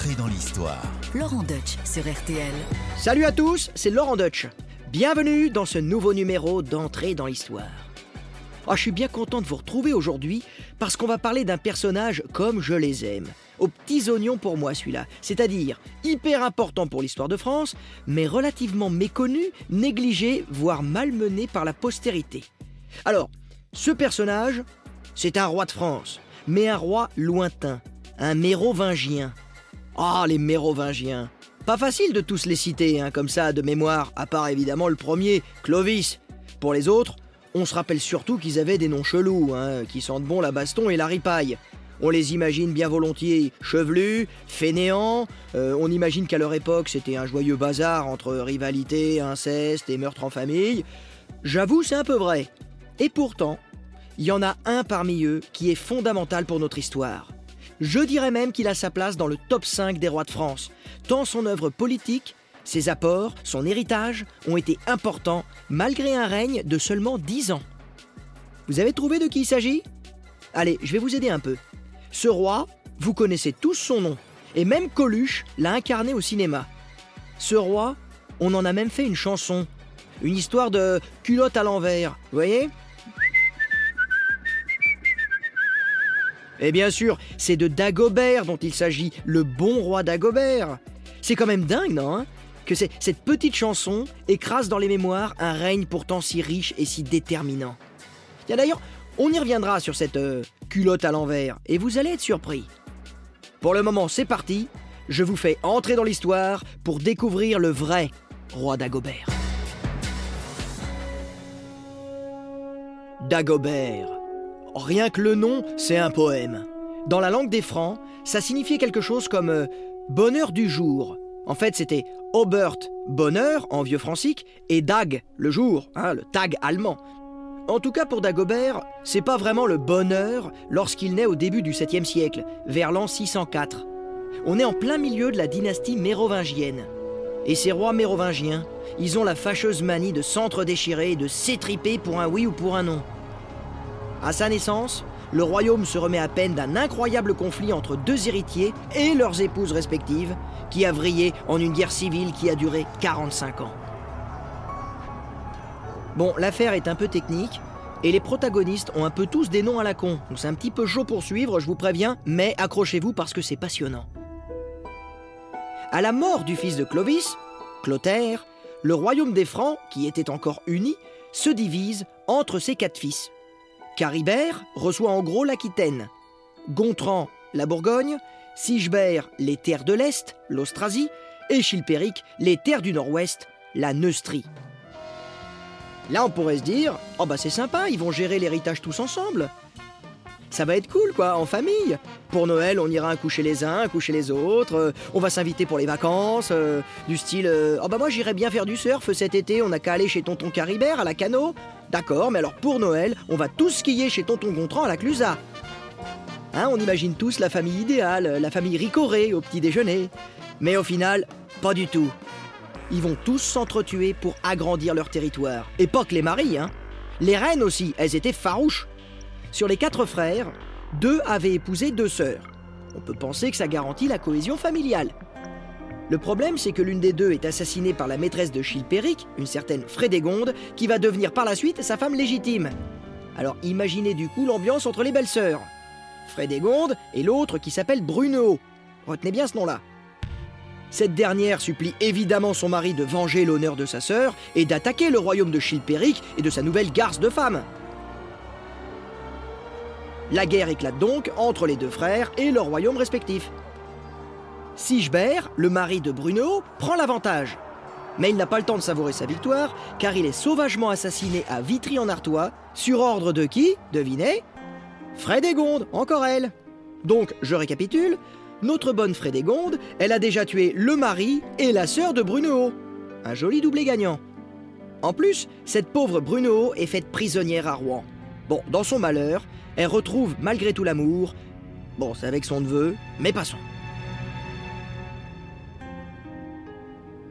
Entrée dans l'histoire. Laurent Deutsch sur RTL. Salut à tous, c'est Laurent Deutsch. Bienvenue dans ce nouveau numéro d'Entrée dans l'histoire. Ah, je suis bien content de vous retrouver aujourd'hui parce qu'on va parler d'un personnage comme je les aime. Aux petits oignons pour moi celui-là, c'est-à-dire hyper important pour l'histoire de France, mais relativement méconnu, négligé, voire malmené par la postérité. Alors, ce personnage, c'est un roi de France, mais un roi lointain, un mérovingien. Ah, les mérovingiens Pas facile de tous les citer, hein, comme ça, de mémoire, à part évidemment le premier, Clovis. Pour les autres, on se rappelle surtout qu'ils avaient des noms chelous, hein, qui sentent bon la baston et la ripaille. On les imagine bien volontiers chevelus, fainéants, euh, on imagine qu'à leur époque c'était un joyeux bazar entre rivalité, inceste et meurtre en famille. J'avoue, c'est un peu vrai. Et pourtant, il y en a un parmi eux qui est fondamental pour notre histoire. Je dirais même qu'il a sa place dans le top 5 des rois de France, tant son œuvre politique, ses apports, son héritage ont été importants malgré un règne de seulement 10 ans. Vous avez trouvé de qui il s'agit? Allez, je vais vous aider un peu. Ce roi, vous connaissez tous son nom, et même Coluche l'a incarné au cinéma. Ce roi, on en a même fait une chanson, une histoire de culotte à l'envers, voyez? Et bien sûr, c'est de Dagobert dont il s'agit, le bon roi Dagobert. C'est quand même dingue, non hein, Que cette petite chanson écrase dans les mémoires un règne pourtant si riche et si déterminant. Tiens d'ailleurs, on y reviendra sur cette euh, culotte à l'envers, et vous allez être surpris. Pour le moment, c'est parti. Je vous fais entrer dans l'histoire pour découvrir le vrai roi Dagobert. Dagobert. Rien que le nom, c'est un poème. Dans la langue des Francs, ça signifiait quelque chose comme euh, bonheur du jour. En fait, c'était Obert, bonheur en vieux francique, et Dag, le jour, hein, le tag allemand. En tout cas, pour Dagobert, c'est pas vraiment le bonheur lorsqu'il naît au début du 7e siècle, vers l'an 604. On est en plein milieu de la dynastie mérovingienne. Et ces rois mérovingiens, ils ont la fâcheuse manie de s'entre-déchirer et de s'étriper pour un oui ou pour un non. À sa naissance, le royaume se remet à peine d'un incroyable conflit entre deux héritiers et leurs épouses respectives, qui a vrillé en une guerre civile qui a duré 45 ans. Bon, l'affaire est un peu technique, et les protagonistes ont un peu tous des noms à la con, donc c'est un petit peu chaud pour suivre, je vous préviens, mais accrochez-vous parce que c'est passionnant. À la mort du fils de Clovis, Clotaire, le royaume des Francs, qui était encore uni, se divise entre ses quatre fils, Caribert reçoit en gros l'Aquitaine, Gontran la Bourgogne, Sigebert les terres de l'Est, l'Austrasie, et Chilpéric les terres du Nord-Ouest, la Neustrie. Là, on pourrait se dire, oh bah c'est sympa, ils vont gérer l'héritage tous ensemble. Ça va être cool, quoi, en famille. Pour Noël, on ira coucher les uns, un coucher les autres. Euh, on va s'inviter pour les vacances, euh, du style, euh, oh bah moi j'irais bien faire du surf cet été. On n'a qu'à aller chez Tonton Caribert à la Cano. D'accord, mais alors pour Noël, on va tous skier chez Tonton Gontran à la Clusa. Hein, on imagine tous la famille idéale, la famille ricorée au petit déjeuner. Mais au final, pas du tout. Ils vont tous s'entretuer pour agrandir leur territoire. Et pas que les maris, hein. Les reines aussi, elles étaient farouches. Sur les quatre frères, deux avaient épousé deux sœurs. On peut penser que ça garantit la cohésion familiale. Le problème, c'est que l'une des deux est assassinée par la maîtresse de Chilpéric, une certaine Frédégonde, qui va devenir par la suite sa femme légitime. Alors imaginez du coup l'ambiance entre les belles-sœurs. Frédégonde et l'autre qui s'appelle Bruno. Retenez bien ce nom-là. Cette dernière supplie évidemment son mari de venger l'honneur de sa sœur et d'attaquer le royaume de Chilpéric et de sa nouvelle garce de femme. La guerre éclate donc entre les deux frères et leurs royaumes respectifs. Sigebert, le mari de Bruno, prend l'avantage. Mais il n'a pas le temps de savourer sa victoire, car il est sauvagement assassiné à Vitry-en-Artois, sur ordre de qui Devinez? Frédégonde, encore elle. Donc, je récapitule, notre bonne Frédégonde, elle a déjà tué le mari et la sœur de Bruno. Un joli doublé gagnant. En plus, cette pauvre Bruno est faite prisonnière à Rouen. Bon, dans son malheur, elle retrouve malgré tout l'amour. Bon, c'est avec son neveu, mais passons.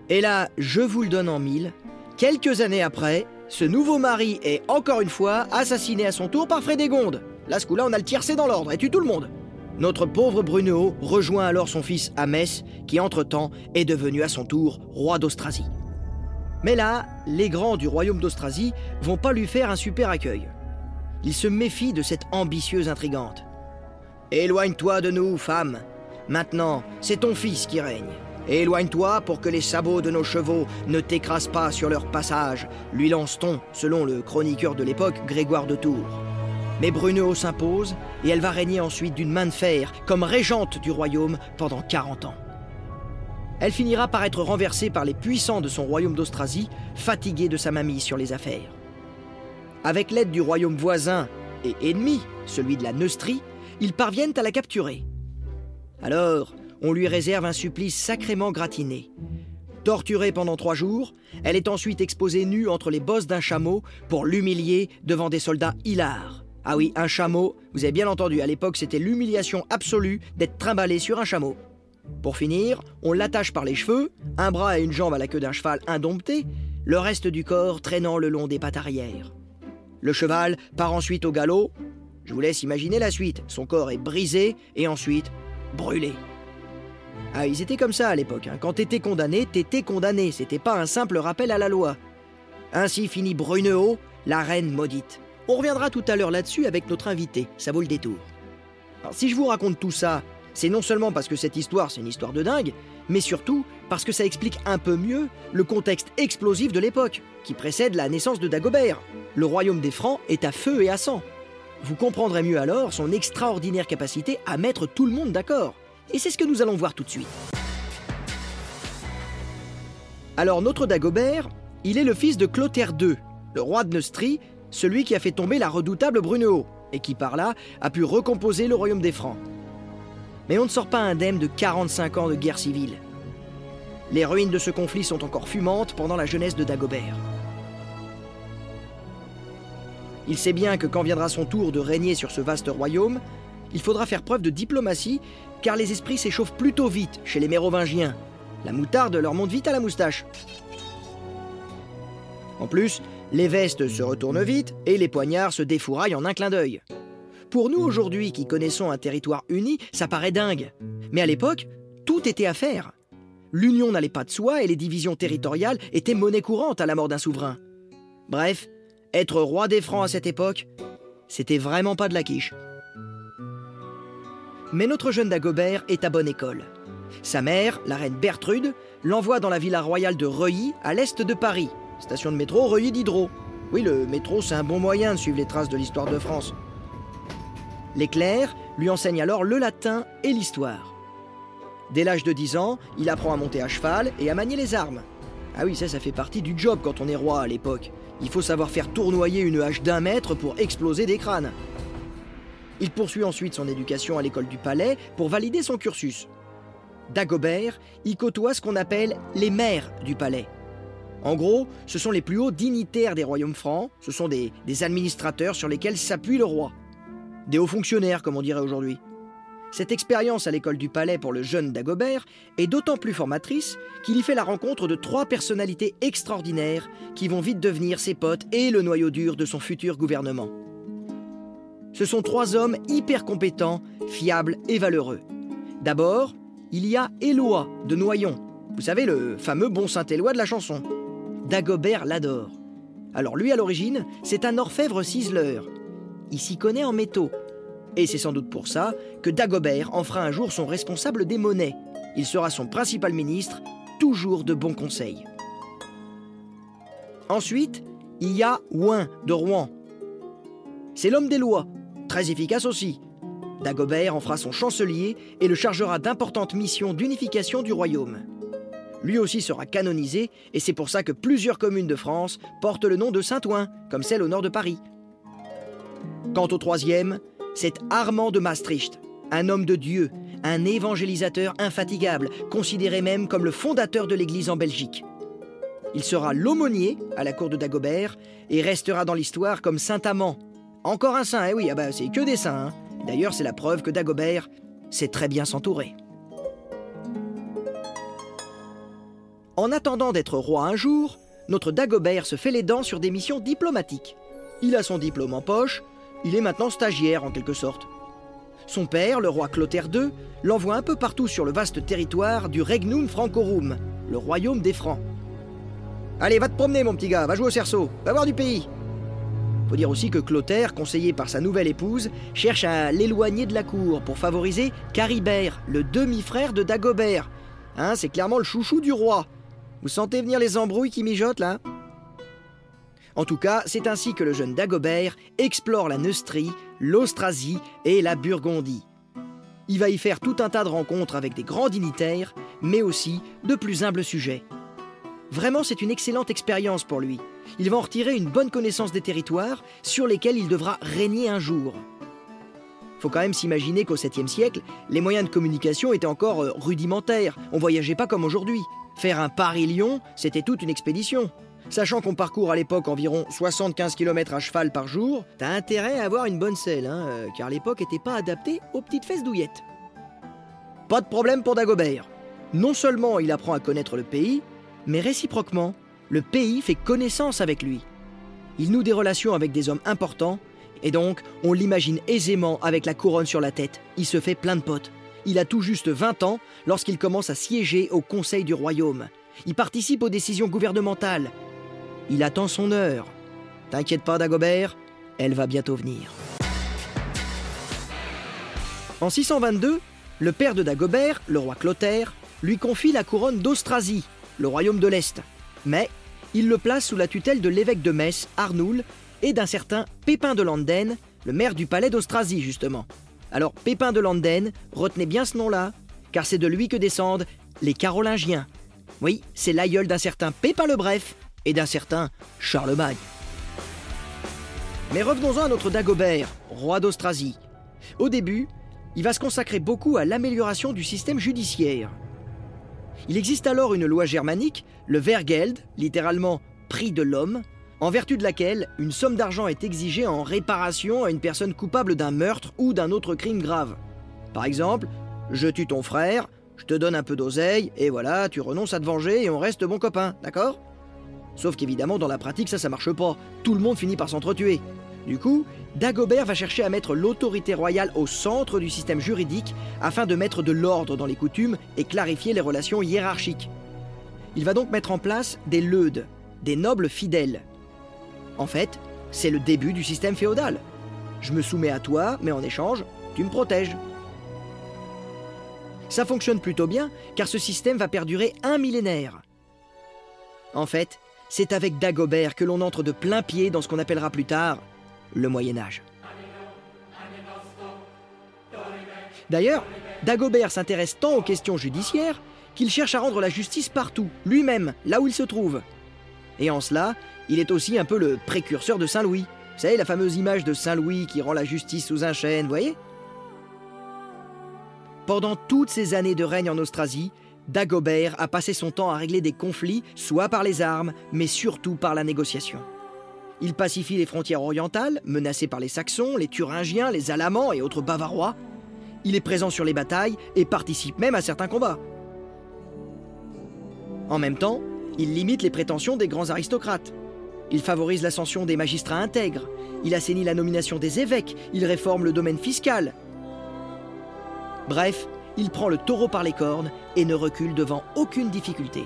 Et là, je vous le donne en mille, quelques années après, ce nouveau mari est encore une fois assassiné à son tour par Frédégonde. Là, ce coup-là, on a le tiercé dans l'ordre et tue tout le monde. Notre pauvre Brunehaut rejoint alors son fils à Metz, qui entre-temps est devenu à son tour roi d'Austrasie. Mais là, les grands du royaume d'Austrasie vont pas lui faire un super accueil. Ils se méfient de cette ambitieuse intrigante. Éloigne-toi de nous, femme. Maintenant, c'est ton fils qui règne. Éloigne-toi pour que les sabots de nos chevaux ne t'écrasent pas sur leur passage, lui lance-t-on, selon le chroniqueur de l'époque, Grégoire de Tours. Mais Brunehaut s'impose et elle va régner ensuite d'une main de fer comme régente du royaume pendant 40 ans. Elle finira par être renversée par les puissants de son royaume d'Austrasie, fatigués de sa mamie sur les affaires. Avec l'aide du royaume voisin et ennemi, celui de la Neustrie, ils parviennent à la capturer. Alors, on lui réserve un supplice sacrément gratiné. Torturée pendant trois jours, elle est ensuite exposée nue entre les bosses d'un chameau pour l'humilier devant des soldats hilars. Ah oui, un chameau, vous avez bien entendu, à l'époque c'était l'humiliation absolue d'être trimballé sur un chameau. Pour finir, on l'attache par les cheveux, un bras et une jambe à la queue d'un cheval indompté, le reste du corps traînant le long des pattes arrière. Le cheval part ensuite au galop. Je vous laisse imaginer la suite. Son corps est brisé et ensuite brûlé. Ah, ils étaient comme ça à l'époque. Hein. Quand t'étais condamné, t'étais condamné. C'était pas un simple rappel à la loi. Ainsi finit Brunehaut, la reine maudite. On reviendra tout à l'heure là-dessus avec notre invité, ça vaut le détour. Si je vous raconte tout ça, c'est non seulement parce que cette histoire c'est une histoire de dingue, mais surtout parce que ça explique un peu mieux le contexte explosif de l'époque, qui précède la naissance de Dagobert. Le royaume des Francs est à feu et à sang. Vous comprendrez mieux alors son extraordinaire capacité à mettre tout le monde d'accord. Et c'est ce que nous allons voir tout de suite. Alors notre Dagobert, il est le fils de Clotaire II, le roi de Neustrie, celui qui a fait tomber la redoutable Brunehaut, et qui par là a pu recomposer le royaume des Francs. Mais on ne sort pas indemne de 45 ans de guerre civile. Les ruines de ce conflit sont encore fumantes pendant la jeunesse de Dagobert. Il sait bien que quand viendra son tour de régner sur ce vaste royaume, il faudra faire preuve de diplomatie, car les esprits s'échauffent plutôt vite chez les Mérovingiens. La moutarde leur monte vite à la moustache. En plus, les vestes se retournent vite et les poignards se défouraillent en un clin d'œil. Pour nous aujourd'hui qui connaissons un territoire uni, ça paraît dingue. Mais à l'époque, tout était à faire. L'union n'allait pas de soi et les divisions territoriales étaient monnaie courante à la mort d'un souverain. Bref, être roi des Francs à cette époque, c'était vraiment pas de la quiche. Mais notre jeune Dagobert est à bonne école. Sa mère, la reine Bertrude, l'envoie dans la villa royale de Reuilly, à l'est de Paris, Station de métro Reuilly Diderot. Oui, le métro, c'est un bon moyen de suivre les traces de l'histoire de France. Les clercs lui enseignent alors le latin et l'histoire. Dès l'âge de 10 ans, il apprend à monter à cheval et à manier les armes. Ah oui, ça, ça fait partie du job quand on est roi à l'époque. Il faut savoir faire tournoyer une hache d'un mètre pour exploser des crânes. Il poursuit ensuite son éducation à l'école du palais pour valider son cursus. Dagobert y côtoie ce qu'on appelle les maires du palais. En gros, ce sont les plus hauts dignitaires des royaumes francs, ce sont des, administrateurs sur lesquels s'appuie le roi. Des hauts fonctionnaires, comme on dirait aujourd'hui. Cette expérience à l'école du palais pour le jeune Dagobert est d'autant plus formatrice qu'il y fait la rencontre de trois personnalités extraordinaires qui vont vite devenir ses potes et le noyau dur de son futur gouvernement. Ce sont trois hommes hyper compétents, fiables et valeureux. D'abord, il y a Éloi de Noyon, vous savez, le fameux bon Saint-Éloi de la chanson. Dagobert l'adore. Alors lui à l'origine, c'est un orfèvre ciseleur. Il s'y connaît en métaux. Et c'est sans doute pour ça que Dagobert en fera un jour son responsable des monnaies. Il sera son principal ministre, toujours de bons conseils. Ensuite, il y a Ouin de Rouen. C'est l'homme des lois, très efficace aussi. Dagobert en fera son chancelier et le chargera d'importantes missions d'unification du royaume. Lui aussi sera canonisé, et c'est pour ça que plusieurs communes de France portent le nom de Saint-Ouen, comme celle au nord de Paris. Quant au troisième, c'est Armand de Maastricht, un homme de Dieu, un évangélisateur infatigable, considéré même comme le fondateur de l'Église en Belgique. Il sera l'aumônier à la cour de Dagobert et restera dans l'histoire comme Saint Amand. Encore un saint, eh oui, ah bah, c'est que des saints. Hein. D'ailleurs, c'est la preuve que Dagobert sait très bien s'entourer. En attendant d'être roi un jour, notre Dagobert se fait les dents sur des missions diplomatiques. Il a son diplôme en poche, il est maintenant stagiaire en quelque sorte. Son père, le roi Clotaire II, l'envoie un peu partout sur le vaste territoire du Regnum Francorum, le royaume des Francs. Allez, va te promener, mon petit gars, va jouer au cerceau, va voir du pays. Faut dire aussi que Clotaire, conseillé par sa nouvelle épouse, cherche à l'éloigner de la cour pour favoriser Caribert, le demi-frère de Dagobert. Hein, c'est clairement le chouchou du roi. Vous sentez venir les embrouilles qui mijotent là? En tout cas, c'est ainsi que le jeune Dagobert explore la Neustrie, l'Austrasie et la Burgondie. Il va y faire tout un tas de rencontres avec des grands dignitaires, mais aussi de plus humbles sujets. Vraiment, c'est une excellente expérience pour lui. Il va en retirer une bonne connaissance des territoires sur lesquels il devra régner un jour. Faut quand même s'imaginer qu'au 7e siècle, les moyens de communication étaient encore euh, rudimentaires. On voyageait pas comme aujourd'hui. Faire un Paris-Lyon, c'était toute une expédition. Sachant qu'on parcourt à l'époque environ 75 km à cheval par jour, t'as intérêt à avoir une bonne selle, hein, euh, car l'époque n'était pas adaptée aux petites fesses douillettes. Pas de problème pour Dagobert. Non seulement il apprend à connaître le pays, mais réciproquement, le pays fait connaissance avec lui. Il noue des relations avec des hommes importants, et donc on l'imagine aisément avec la couronne sur la tête. Il se fait plein de potes. Il a tout juste 20 ans lorsqu'il commence à siéger au Conseil du Royaume. Il participe aux décisions gouvernementales. Il attend son heure. T'inquiète pas, Dagobert, elle va bientôt venir. En 622, le père de Dagobert, le roi Clotaire, lui confie la couronne d'Austrasie, le royaume de l'Est. Mais il le place sous la tutelle de l'évêque de Metz, Arnoul, et d'un certain Pépin de Landen, le maire du palais d'Austrasie justement. Alors Pépin de Landen, retenez bien ce nom-là, car c'est de lui que descendent les Carolingiens. Oui, c'est l'aïeul d'un certain Pépin le Bref et d'un certain Charlemagne. Mais revenons-en à notre Dagobert, roi d'Austrasie. Au début, il va se consacrer beaucoup à l'amélioration du système judiciaire. Il existe alors une loi germanique, le Vergeld, littéralement prix de l'homme, en vertu de laquelle une somme d'argent est exigée en réparation à une personne coupable d'un meurtre ou d'un autre crime grave. Par exemple, je tue ton frère, je te donne un peu d'oseille, et voilà, tu renonces à te venger et on reste bon copain, d'accord? Sauf qu'évidemment, dans la pratique, ça, ça marche pas. Tout le monde finit par s'entretuer. Du coup, Dagobert va chercher à mettre l'autorité royale au centre du système juridique afin de mettre de l'ordre dans les coutumes et clarifier les relations hiérarchiques. Il va donc mettre en place des leudes, des nobles fidèles. En fait, c'est le début du système féodal. Je me soumets à toi, mais en échange, tu me protèges. Ça fonctionne plutôt bien, car ce système va perdurer un millénaire. En fait, c'est avec Dagobert que l'on entre de plein pied dans ce qu'on appellera plus tard le Moyen Âge. D'ailleurs, Dagobert s'intéresse tant aux questions judiciaires qu'il cherche à rendre la justice partout, lui-même, là où il se trouve. Et en cela, il est aussi un peu le précurseur de Saint Louis. Vous savez, la fameuse image de Saint Louis qui rend la justice sous un chêne, vous voyez? Pendant toutes ces années de règne en Austrasie, Dagobert a passé son temps à régler des conflits, soit par les armes, mais surtout par la négociation. Il pacifie les frontières orientales, menacées par les Saxons, les Thuringiens, les Alamans et autres Bavarois. Il est présent sur les batailles et participe même à certains combats. En même temps, il limite les prétentions des grands aristocrates. Il favorise l'ascension des magistrats intègres. Il assainit la nomination des évêques. Il réforme le domaine fiscal. Bref, il prend le taureau par les cornes et ne recule devant aucune difficulté.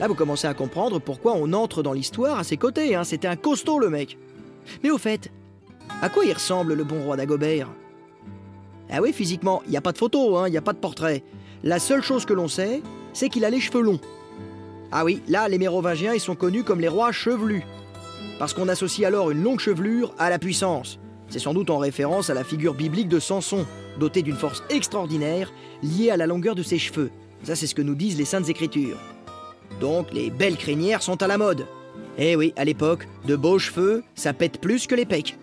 Là, vous commencez à comprendre pourquoi on entre dans l'histoire à ses côtés. Hein. C'était un costaud, le mec. Mais au fait, à quoi il ressemble le bon roi d'Agobert? Ah oui, physiquement, il n'y a pas de photo, hein, il n'y a pas de portrait. La seule chose que l'on sait, c'est qu'il a les cheveux longs. Ah oui, là, les Mérovingiens, ils sont connus comme les rois chevelus. Parce qu'on associe alors une longue chevelure à la puissance. C'est sans doute en référence à la figure biblique de Samson, doté d'une force extraordinaire liée à la longueur de ses cheveux. Ça, c'est ce que nous disent les Saintes Écritures. Donc les belles crinières sont à la mode. Eh oui, à l'époque, de beaux cheveux, ça pète plus que les pecs.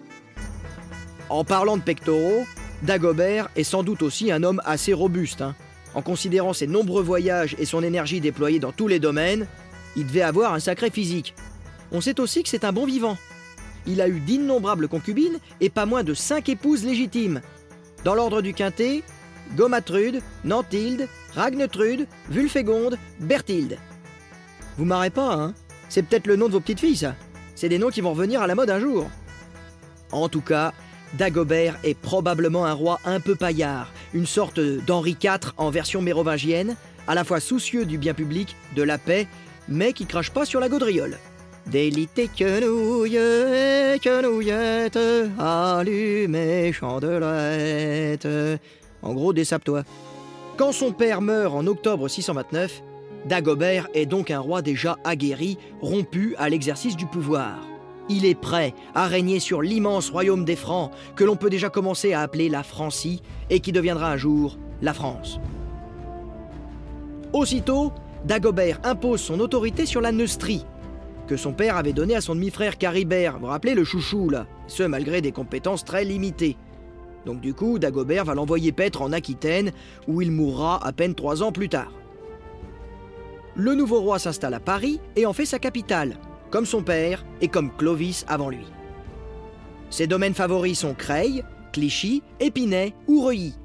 En parlant de pectoraux, Dagobert est sans doute aussi un homme assez robuste. Hein. En considérant ses nombreux voyages et son énergie déployée dans tous les domaines, il devait avoir un sacré physique. On sait aussi que c'est un bon vivant. Il a eu d'innombrables concubines et pas moins de cinq épouses légitimes. Dans l'ordre du quintet, Gomatrude, Nantilde, Ragnetrude, Vulfégonde, Berthilde. Vous marrez pas, hein C'est peut-être le nom de vos petites filles, ça. C'est des noms qui vont revenir à la mode un jour. En tout cas, Dagobert est probablement un roi un peu paillard, une sorte d'Henri IV en version mérovingienne, à la fois soucieux du bien public, de la paix, mais qui crache pas sur la gaudriole. Délité quenouille et quenouillette, allumez chandelette. En gros, désape-toi. Quand son père meurt en octobre 629, Dagobert est donc un roi déjà aguerri, rompu à l'exercice du pouvoir. Il est prêt à régner sur l'immense royaume des Francs que l'on peut déjà commencer à appeler la Francie et qui deviendra un jour la France. Aussitôt, Dagobert impose son autorité sur la Neustrie, que son père avait donnée à son demi-frère Caribert, vous rappelez le chouchou là, ce malgré des compétences très limitées. Donc du coup, Dagobert va l'envoyer paître en Aquitaine, où il mourra à peine trois ans plus tard. Le nouveau roi s'installe à Paris et en fait sa capitale, comme son père et comme Clovis avant lui. Ses domaines favoris sont Creil, Clichy, Épinay ou Reuilly.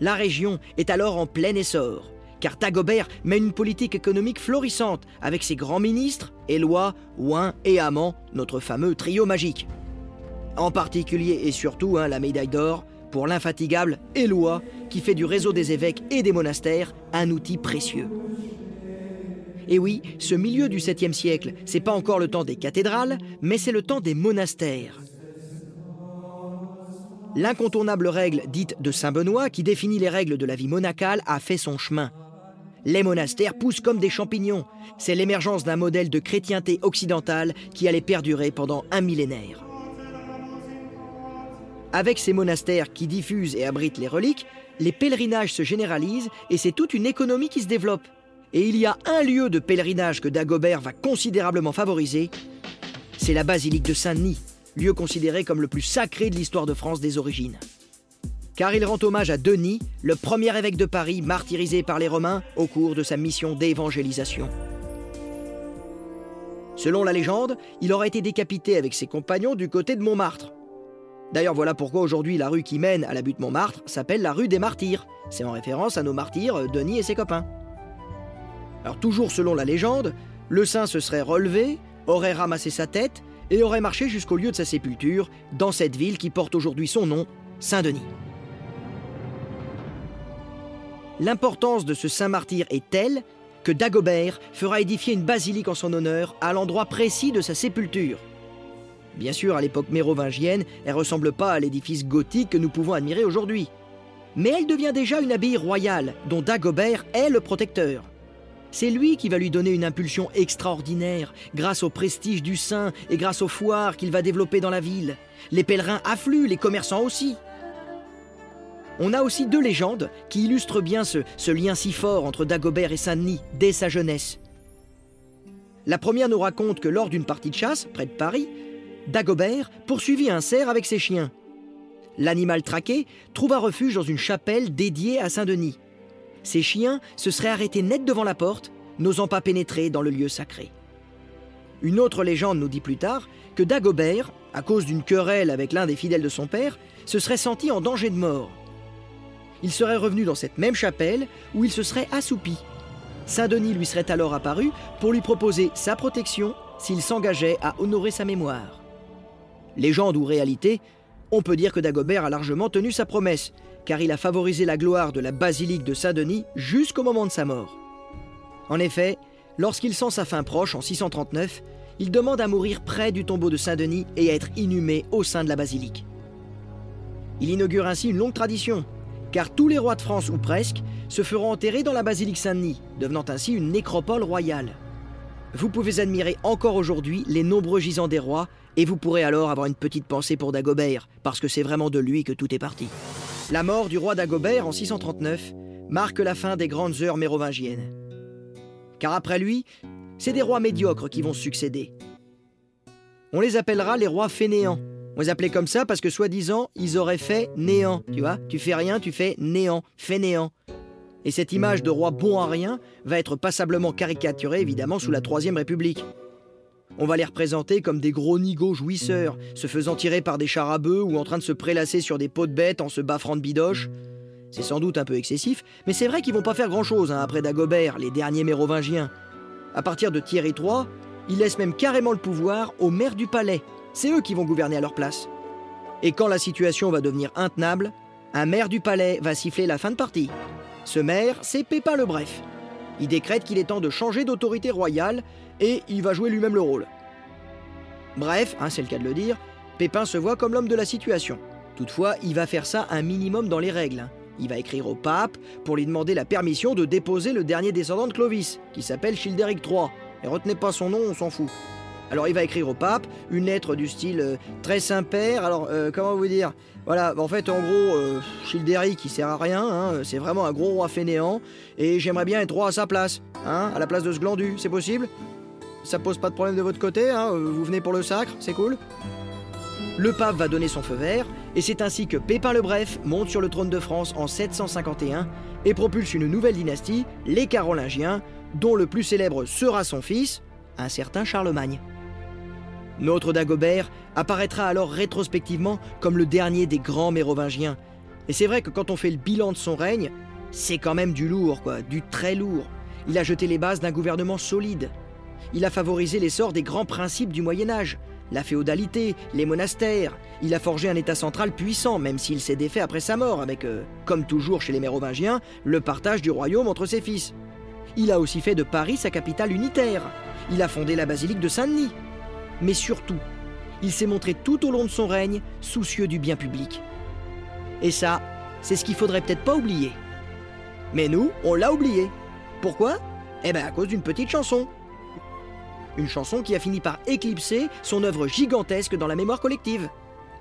La région est alors en plein essor, car Dagobert mène une politique économique florissante avec ses grands ministres, Éloi, Ouin et Amand, notre fameux trio magique. En particulier et surtout hein, la médaille d'or pour l'infatigable Éloi, qui fait du réseau des évêques et des monastères un outil précieux. Et oui, ce milieu du 7e siècle, c'est pas encore le temps des cathédrales, mais c'est le temps des monastères. L'incontournable règle dite de Saint Benoît, qui définit les règles de la vie monacale, a fait son chemin. Les monastères poussent comme des champignons. C'est l'émergence d'un modèle de chrétienté occidentale qui allait perdurer pendant un millénaire. Avec ces monastères qui diffusent et abritent les reliques, les pèlerinages se généralisent et c'est toute une économie qui se développe. Et il y a un lieu de pèlerinage que Dagobert va considérablement favoriser, c'est la basilique de Saint-Denis, lieu considéré comme le plus sacré de l'histoire de France des origines. Car il rend hommage à Denis, le premier évêque de Paris martyrisé par les Romains au cours de sa mission d'évangélisation. Selon la légende, il aurait été décapité avec ses compagnons du côté de Montmartre. D'ailleurs, voilà pourquoi aujourd'hui la rue qui mène à la butte Montmartre s'appelle la rue des Martyrs. C'est en référence à nos martyrs, Denis et ses copains. Alors toujours selon la légende, le saint se serait relevé, aurait ramassé sa tête et aurait marché jusqu'au lieu de sa sépulture, dans cette ville qui porte aujourd'hui son nom, Saint-Denis. L'importance de ce saint martyr est telle que Dagobert fera édifier une basilique en son honneur à l'endroit précis de sa sépulture. Bien sûr, à l'époque mérovingienne, elle ressemble pas à l'édifice gothique que nous pouvons admirer aujourd'hui. Mais elle devient déjà une abbaye royale, dont Dagobert est le protecteur. C'est lui qui va lui donner une impulsion extraordinaire, grâce au prestige du saint et grâce aux foires qu'il va développer dans la ville. Les pèlerins affluent, les commerçants aussi. On a aussi deux légendes qui illustrent bien ce, ce lien si fort entre Dagobert et Saint-Denis dès sa jeunesse. La première nous raconte que lors d'une partie de chasse, près de Paris, Dagobert poursuivit un cerf avec ses chiens. L'animal traqué trouva refuge dans une chapelle dédiée à Saint-Denis. Ses chiens se seraient arrêtés net devant la porte, n'osant pas pénétrer dans le lieu sacré. Une autre légende nous dit plus tard que Dagobert, à cause d'une querelle avec l'un des fidèles de son père, se serait senti en danger de mort. Il serait revenu dans cette même chapelle où il se serait assoupi. Saint-Denis lui serait alors apparu pour lui proposer sa protection s'il s'engageait à honorer sa mémoire. Légende ou réalité, on peut dire que Dagobert a largement tenu sa promesse, car il a favorisé la gloire de la basilique de Saint-Denis jusqu'au moment de sa mort. En effet, lorsqu'il sent sa fin proche en 639, il demande à mourir près du tombeau de Saint-Denis et à être inhumé au sein de la basilique. Il inaugure ainsi une longue tradition, car tous les rois de France, ou presque, se feront enterrer dans la basilique Saint-Denis, devenant ainsi une nécropole royale. Vous pouvez admirer encore aujourd'hui les nombreux gisants des rois, et vous pourrez alors avoir une petite pensée pour Dagobert, parce que c'est vraiment de lui que tout est parti. La mort du roi d'Agobert en 639 marque la fin des grandes heures mérovingiennes. Car après lui, c'est des rois médiocres qui vont succéder. On les appellera les rois fainéants. On les appelait comme ça parce que soi-disant, ils auraient fait néant. Tu vois, tu fais rien, tu fais néant, fainéant. Et cette image de roi bon à rien va être passablement caricaturée évidemment sous la Troisième République. On va les représenter comme des gros nigauds jouisseurs, se faisant tirer par des chars à bœufs ou en train de se prélasser sur des pots de bêtes en se baffrant de bidoches. C'est sans doute un peu excessif, mais c'est vrai qu'ils vont pas faire grand-chose hein, après Dagobert, les derniers mérovingiens. À partir de Thierry III, ils laissent même carrément le pouvoir aux maires du palais. C'est eux qui vont gouverner à leur place. Et quand la situation va devenir intenable, un maire du palais va siffler la fin de partie. Ce maire, c'est Pépin le Bref. Il décrète qu'il est temps de changer d'autorité royale et il va jouer lui-même le rôle. Bref, hein, c'est le cas de le dire, Pépin se voit comme l'homme de la situation. Toutefois, il va faire ça un minimum dans les règles. Il va écrire au pape pour lui demander la permission de déposer le dernier descendant de Clovis, qui s'appelle Childéric III. Et retenez pas son nom, on s'en fout. Alors il va écrire au pape une lettre du style euh, très Saint-Père. Alors euh, comment vous dire? Voilà, en fait en gros, euh, Childéric il sert à rien, hein, c'est vraiment un gros roi fainéant, et j'aimerais bien être roi à sa place, hein, à la place de ce glandu, c'est possible? Ça pose pas de problème de votre côté, hein, vous venez pour le sacre, c'est cool le pape va donner son feu vert, et c'est ainsi que Pépin le Bref monte sur le trône de France en 751 et propulse une nouvelle dynastie, les Carolingiens, dont le plus célèbre sera son fils, un certain Charlemagne. Notre Dagobert apparaîtra alors rétrospectivement comme le dernier des grands mérovingiens. Et c'est vrai que quand on fait le bilan de son règne, c'est quand même du lourd, du très lourd. Il a jeté les bases d'un gouvernement solide. Il a favorisé l'essor des grands principes du Moyen Âge, la féodalité, les monastères. Il a forgé un État central puissant, même s'il s'est défait après sa mort, avec, euh, comme toujours chez les Mérovingiens, le partage du royaume entre ses fils. Il a aussi fait de Paris sa capitale unitaire. Il a fondé la basilique de Saint-Denis. Mais surtout, il s'est montré tout au long de son règne soucieux du bien public. Et ça, c'est ce qu'il faudrait peut-être pas oublier. Mais nous, on l'a oublié. Pourquoi? Eh bien à cause d'une petite chanson. Une chanson qui a fini par éclipser son œuvre gigantesque dans la mémoire collective.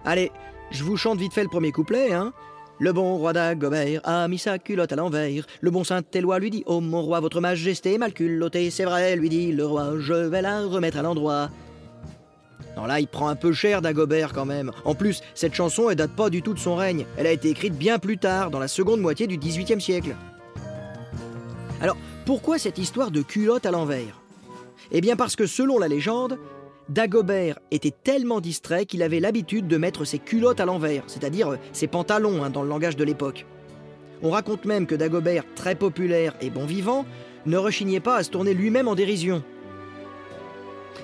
Allez, je vous chante vite fait le premier couplet, hein. Le bon roi d'Agobert a mis sa culotte à l'envers. Le bon Saint-Éloi lui dit Oh mon roi, votre majesté mal culottée, c'est vrai, lui dit le roi, je vais la remettre à l'endroit. Non, là, il prend un peu cher d'Agobert quand même. En plus, cette chanson, elle date pas du tout de son règne. Elle a été écrite bien plus tard, dans la seconde moitié du XVIIIe siècle. Alors, pourquoi cette histoire de culotte à l'envers? Eh bien parce que selon la légende, Dagobert était tellement distrait qu'il avait l'habitude de mettre ses culottes à l'envers, c'est-à-dire ses pantalons hein, dans le langage de l'époque. On raconte même que Dagobert, très populaire et bon vivant, ne rechignait pas à se tourner lui-même en dérision.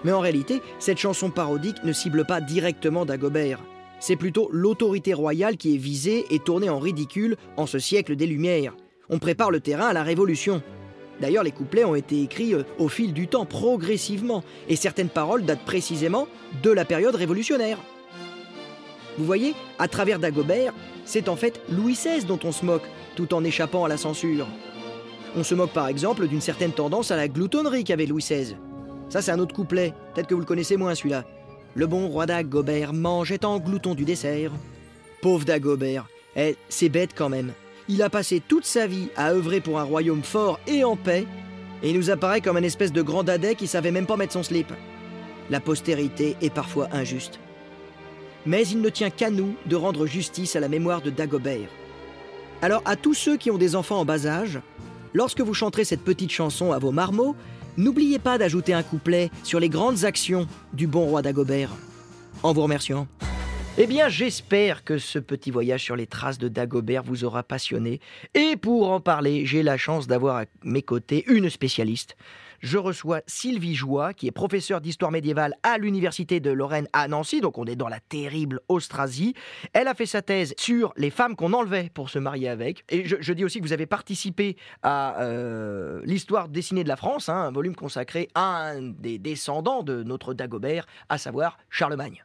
Mais en réalité, cette chanson parodique ne cible pas directement Dagobert. C'est plutôt l'autorité royale qui est visée et tournée en ridicule en ce siècle des Lumières. On prépare le terrain à la Révolution. D'ailleurs, les couplets ont été écrits euh, au fil du temps, progressivement, et certaines paroles datent précisément de la période révolutionnaire. Vous voyez, à travers Dagobert, c'est en fait Louis XVI dont on se moque, tout en échappant à la censure. On se moque par exemple d'une certaine tendance à la gloutonnerie qu'avait Louis XVI. Ça, c'est un autre couplet, peut-être que vous le connaissez moins celui-là. Le bon roi Dagobert mangeait en glouton du dessert. Pauvre Dagobert, eh, c'est bête quand même. Il a passé toute sa vie à œuvrer pour un royaume fort et en paix, et il nous apparaît comme un espèce de grand dadais qui savait même pas mettre son slip. La postérité est parfois injuste. Mais il ne tient qu'à nous de rendre justice à la mémoire de Dagobert. Alors à tous ceux qui ont des enfants en bas âge, lorsque vous chanterez cette petite chanson à vos marmots, n'oubliez pas d'ajouter un couplet sur les grandes actions du bon roi Dagobert. En vous remerciant. Eh bien, j'espère que ce petit voyage sur les traces de Dagobert vous aura passionné. Et pour en parler, j'ai la chance d'avoir à mes côtés une spécialiste. Je reçois Sylvie Joie, qui est professeure d'histoire médiévale à l'Université de Lorraine à Nancy, donc on est dans la terrible Austrasie. Elle a fait sa thèse sur les femmes qu'on enlevait pour se marier avec. Et je, dis aussi que vous avez participé à euh, l'histoire dessinée de la France, hein, un volume consacré à un des descendants de notre Dagobert, à savoir Charlemagne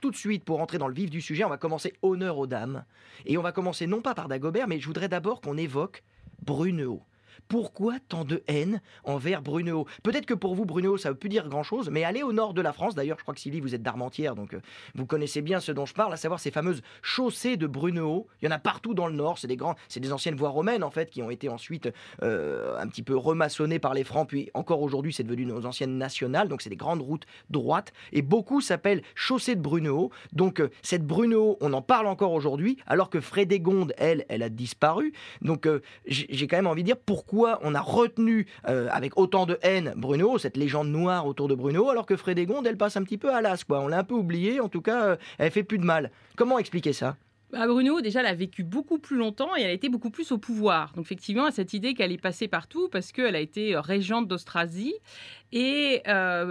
tout de suite, pour entrer dans le vif du sujet, on va commencer honneur aux dames. Et on va commencer non pas par Dagobert, mais je voudrais d'abord qu'on évoque Brunehaut. Pourquoi tant de haine envers Brunehaut Peut-être que pour vous, Brunehaut, ça ne veut plus dire grand-chose, mais allez au nord de la France, d'ailleurs, je crois que Sylvie, vous êtes d'Armentières, donc euh, vous connaissez bien ce dont je parle, à savoir ces fameuses chaussées de Brunehaut. Il y en a partout dans le nord, c'est des, grands, c'est des anciennes voies romaines, en fait, qui ont été ensuite euh, un petit peu remaçonnées par les Francs, puis encore aujourd'hui, c'est devenu nos anciennes nationales, donc c'est des grandes routes droites, et beaucoup s'appellent chaussées de Brunehaut. Donc euh, cette Brunehaut, on en parle encore aujourd'hui, alors que Frédégonde, elle, elle a disparu. Donc j'ai quand même envie de dire pourquoi on a retenu euh, avec autant de haine Bruno, cette légende noire autour de Bruno, alors que Frédégonde, elle passe un petit peu à l'as, quoi. On l'a un peu oublié, en tout cas, euh, elle fait plus de mal. Comment expliquer ça? Bah, Bruno, déjà, elle a vécu beaucoup plus longtemps et elle a été beaucoup plus au pouvoir. Donc, effectivement, a cette idée qu'elle est passée partout parce qu'elle a été euh, régente d'Austrasie. Et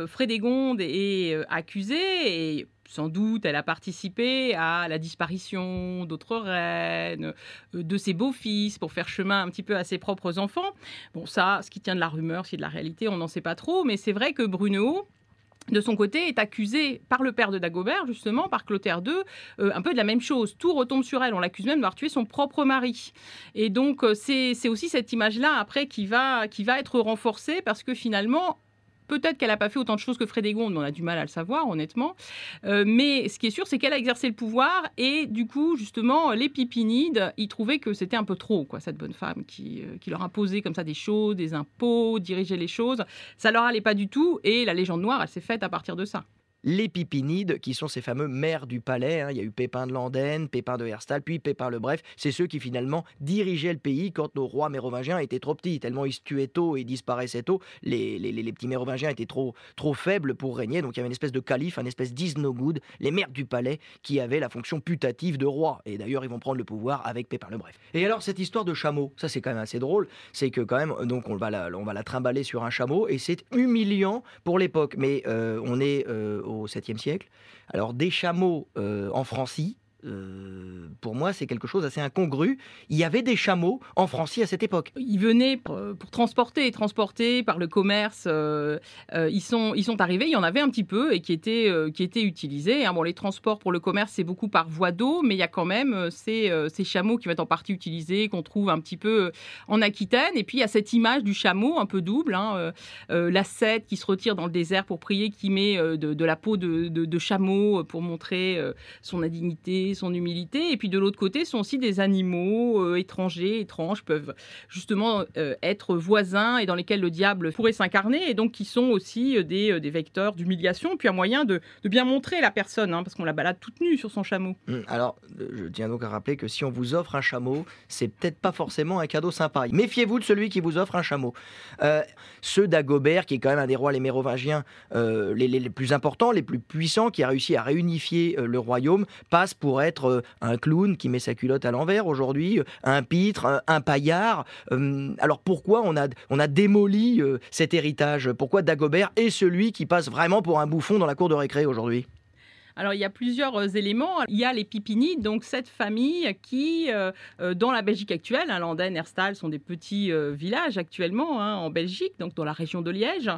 Frédégonde est accusée et sans doute, elle a participé à la disparition d'autres reines, euh, de ses beaux-fils, pour faire chemin un petit peu à ses propres enfants. Bon, ça, ce qui tient de la rumeur, ce qui est de la réalité, on n'en sait pas trop, mais c'est vrai que Bruno, de son côté, est accusé par le père de Dagobert, justement, par Clotaire II, euh, un peu de la même chose. Tout retombe sur elle. On l'accuse même d'avoir tué son propre mari. Et donc, euh, c'est aussi cette image-là, après, qui va être renforcée, parce que finalement, Peut-être qu'elle n'a pas fait autant de choses que Frédégonde, on a du mal à le savoir, honnêtement. Euh, mais ce qui est sûr, c'est qu'elle a exercé le pouvoir et du coup, justement, les Pipinides, ils trouvaient que c'était un peu trop, quoi, cette bonne femme qui, euh, qui leur imposait comme ça des choses, des impôts, dirigeait les choses. Ça leur allait pas du tout et la légende noire, elle s'est faite à partir de ça les Pipinides, qui sont ces fameux maires du palais. Hein. Il y a eu Pépin de Landenne, Pépin de Herstal, puis Pépin le Bref. C'est ceux qui finalement dirigeaient le pays quand nos rois mérovingiens étaient trop petits, tellement ils se tuaient tôt et disparaissaient tôt. Les, les, petits mérovingiens étaient trop, trop faibles pour régner, donc il y avait une espèce de calife, une espèce d'Isnogoud, les maires du palais, qui avaient la fonction putative de roi. Et d'ailleurs, ils vont prendre le pouvoir avec Pépin le Bref. Et alors, cette histoire de chameau, ça c'est quand même assez drôle, c'est que quand même, donc on va la, on va la trimballer sur un chameau, et c'est humiliant pour l'époque. Mais euh, on est euh, au 7e siècle. Alors des chameaux euh, en Francie, euh, pour moi, c'est quelque chose d'assez incongru. Il y avait des chameaux en Francie à cette époque. Ils venaient pour, transporter, transporter par le commerce. Euh, euh, ils, sont, ils sont arrivés, il y en avait un petit peu et qui étaient, qui étaient utilisés. Hein. Bon, les transports pour le commerce, c'est beaucoup par voie d'eau, mais il y a quand même ces, ces chameaux qui vont être en partie utilisés, qu'on trouve un petit peu en Aquitaine. Et puis, il y a cette image du chameau un peu double, hein, l'ascète qui se retire dans le désert pour prier, qui met de, la peau de, de chameau pour montrer son indignité, son humilité. Et puis de l'autre côté, sont aussi des animaux euh, étrangers, étranges, peuvent justement euh, être voisins et dans lesquels le diable pourrait s'incarner, et donc qui sont aussi euh, des, des vecteurs d'humiliation, puis un moyen de, de, bien montrer la personne, hein, parce qu'on la balade toute nue sur son chameau. Hum, alors, je tiens donc à rappeler que si on vous offre un chameau, c'est peut-être pas forcément un cadeau sympa. Méfiez-vous de celui qui vous offre un chameau. ceux d'Agobert, qui est quand même un des rois les mérovingiens les, les, les, plus importants, les plus puissants, qui a réussi à réunifier le royaume, passe pour être euh, un clown qui met sa culotte à l'envers aujourd'hui, euh, un pitre, un, paillard. Euh, alors pourquoi on a, on a démoli cet héritage? Pourquoi Dagobert est celui qui passe vraiment pour un bouffon dans la cour de récré aujourd'hui? Alors, il y a plusieurs euh, éléments. Il y a les Pipinides, donc cette famille qui, euh, euh, dans la Belgique actuelle, hein, Landen, Herstal sont des petits villages actuellement hein, en Belgique, donc dans la région de Liège,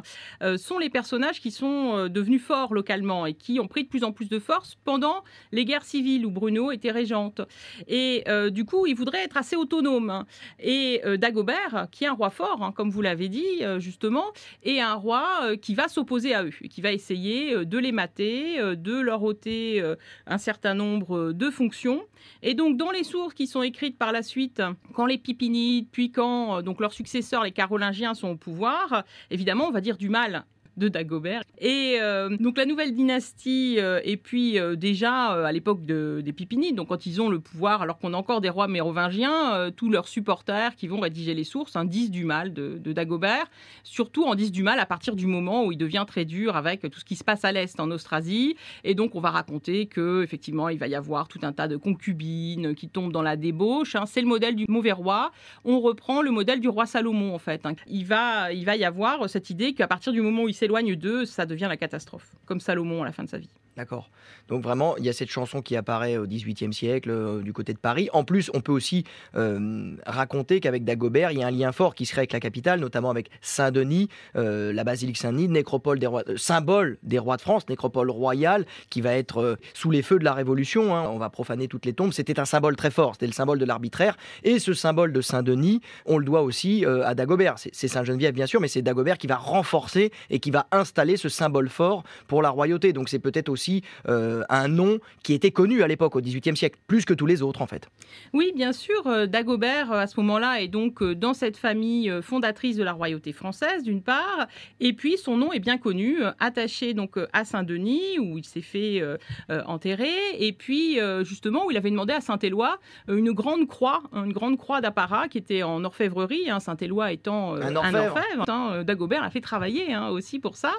sont les personnages qui sont devenus forts localement et qui ont pris de plus en plus de force pendant les guerres civiles où Bruno était régente. Et du coup, il voudrait être assez autonome. Et Dagobert, qui est un roi fort, hein, comme vous l'avez dit justement, est un roi qui va s'opposer à eux, qui va essayer de les mater, de leur euh, un certain nombre de fonctions. Et donc, dans les sources qui sont écrites par la suite, quand les Pipinides, puis quand euh, donc leurs successeurs, les Carolingiens, sont au pouvoir, évidemment, on va dire du mal de Dagobert. Et euh, donc la nouvelle dynastie, euh, et puis euh, déjà à l'époque des Pipinides, donc quand ils ont le pouvoir, alors qu'on a encore des rois mérovingiens, tous leurs supporters qui vont rédiger les sources hein, disent du mal de, Dagobert, surtout en disent du mal à partir du moment où il devient très dur avec tout ce qui se passe à l'est en Austrasie. Et donc on va raconter que effectivement il va y avoir tout un tas de concubines qui tombent dans la débauche. Hein. C'est le modèle du mauvais roi. On reprend le modèle du roi Salomon en fait. Hein. Il va, il va y avoir cette idée qu'à partir du moment où il s'éloigne d'eux, ça devient la catastrophe, comme Salomon à la fin de sa vie. D'accord. Donc vraiment, il y a cette chanson qui apparaît au XVIIIe siècle euh, du côté de Paris. En plus, on peut aussi euh, raconter qu'avec Dagobert, il y a un lien fort qui serait avec la capitale, notamment avec Saint-Denis, euh, la basilique Saint-Denis, nécropole des rois, symbole des rois de France, nécropole royale, qui va être sous les feux de la Révolution. Hein. On va profaner toutes les tombes. C'était un symbole très fort. C'était le symbole de l'arbitraire. Et ce symbole de Saint-Denis, on le doit aussi à Dagobert. C'est Saint-Geneviève, bien sûr, mais c'est Dagobert qui va renforcer et qui va installer ce symbole fort pour la royauté. Donc c'est peut-être aussi euh, un nom qui était connu à l'époque, au XVIIIe siècle, plus que tous les autres en fait. Oui, bien sûr. Euh, Dagobert, euh, à ce moment-là, est donc dans cette famille fondatrice de la royauté française, d'une part, et puis son nom est bien connu, attaché donc à Saint-Denis, où il s'est fait enterrer, et puis justement où il avait demandé à Saint-Éloi une grande croix, une grande croix d'apparat qui était en orfèvrerie, hein, Saint-Éloi étant un orfèvre. Hein. Dagobert a fait travailler hein, aussi pour ça,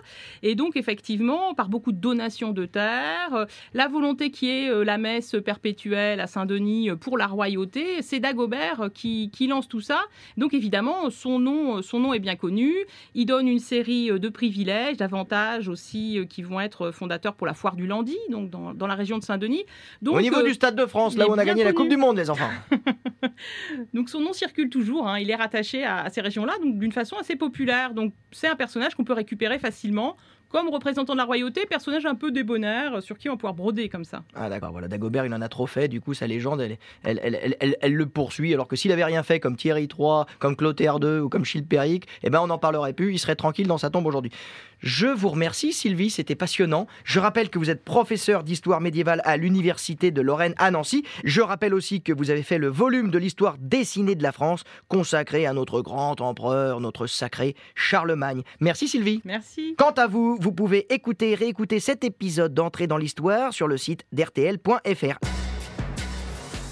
et donc effectivement, par beaucoup de donations de terre, parlementaire, la volonté qui est la messe perpétuelle à Saint-Denis pour la royauté. C'est Dagobert qui, qui, lance tout ça. Donc évidemment, son nom, son nom est bien connu. Il donne une série de privilèges, d'avantages aussi qui vont être fondateurs pour la foire du Landy, donc dans, dans la région de Saint-Denis. Au niveau du Stade de France, là où on a gagné la Coupe du Monde, les enfants. donc son nom circule toujours. Hein. Il est rattaché à, à ces régions-là, donc d'une façon assez populaire. Donc c'est un personnage qu'on peut récupérer facilement comme représentant de la royauté, personnage un peu débonnaire sur qui on va pouvoir broder comme ça. Ah d'accord, voilà, Dagobert il en a trop fait, du coup sa légende elle, elle, elle, elle le poursuit, alors que s'il avait rien fait comme Thierry III, comme Clotaire II ou comme Chilpéric, eh ben on n'en parlerait plus, il serait tranquille dans sa tombe aujourd'hui. Je vous remercie Sylvie, c'était passionnant. Je rappelle que vous êtes professeur d'histoire médiévale à l'université de Lorraine à Nancy. Je rappelle aussi que vous avez fait le volume de l'histoire dessinée de la France consacré à notre grand empereur, notre sacré Charlemagne. Merci Sylvie. Merci. Quant à vous, vous pouvez écouter et réécouter cet épisode d'entrée dans l'histoire sur le site d'RTL.fr.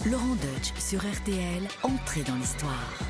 Laurent Deutsch sur RTL, entrée dans l'histoire.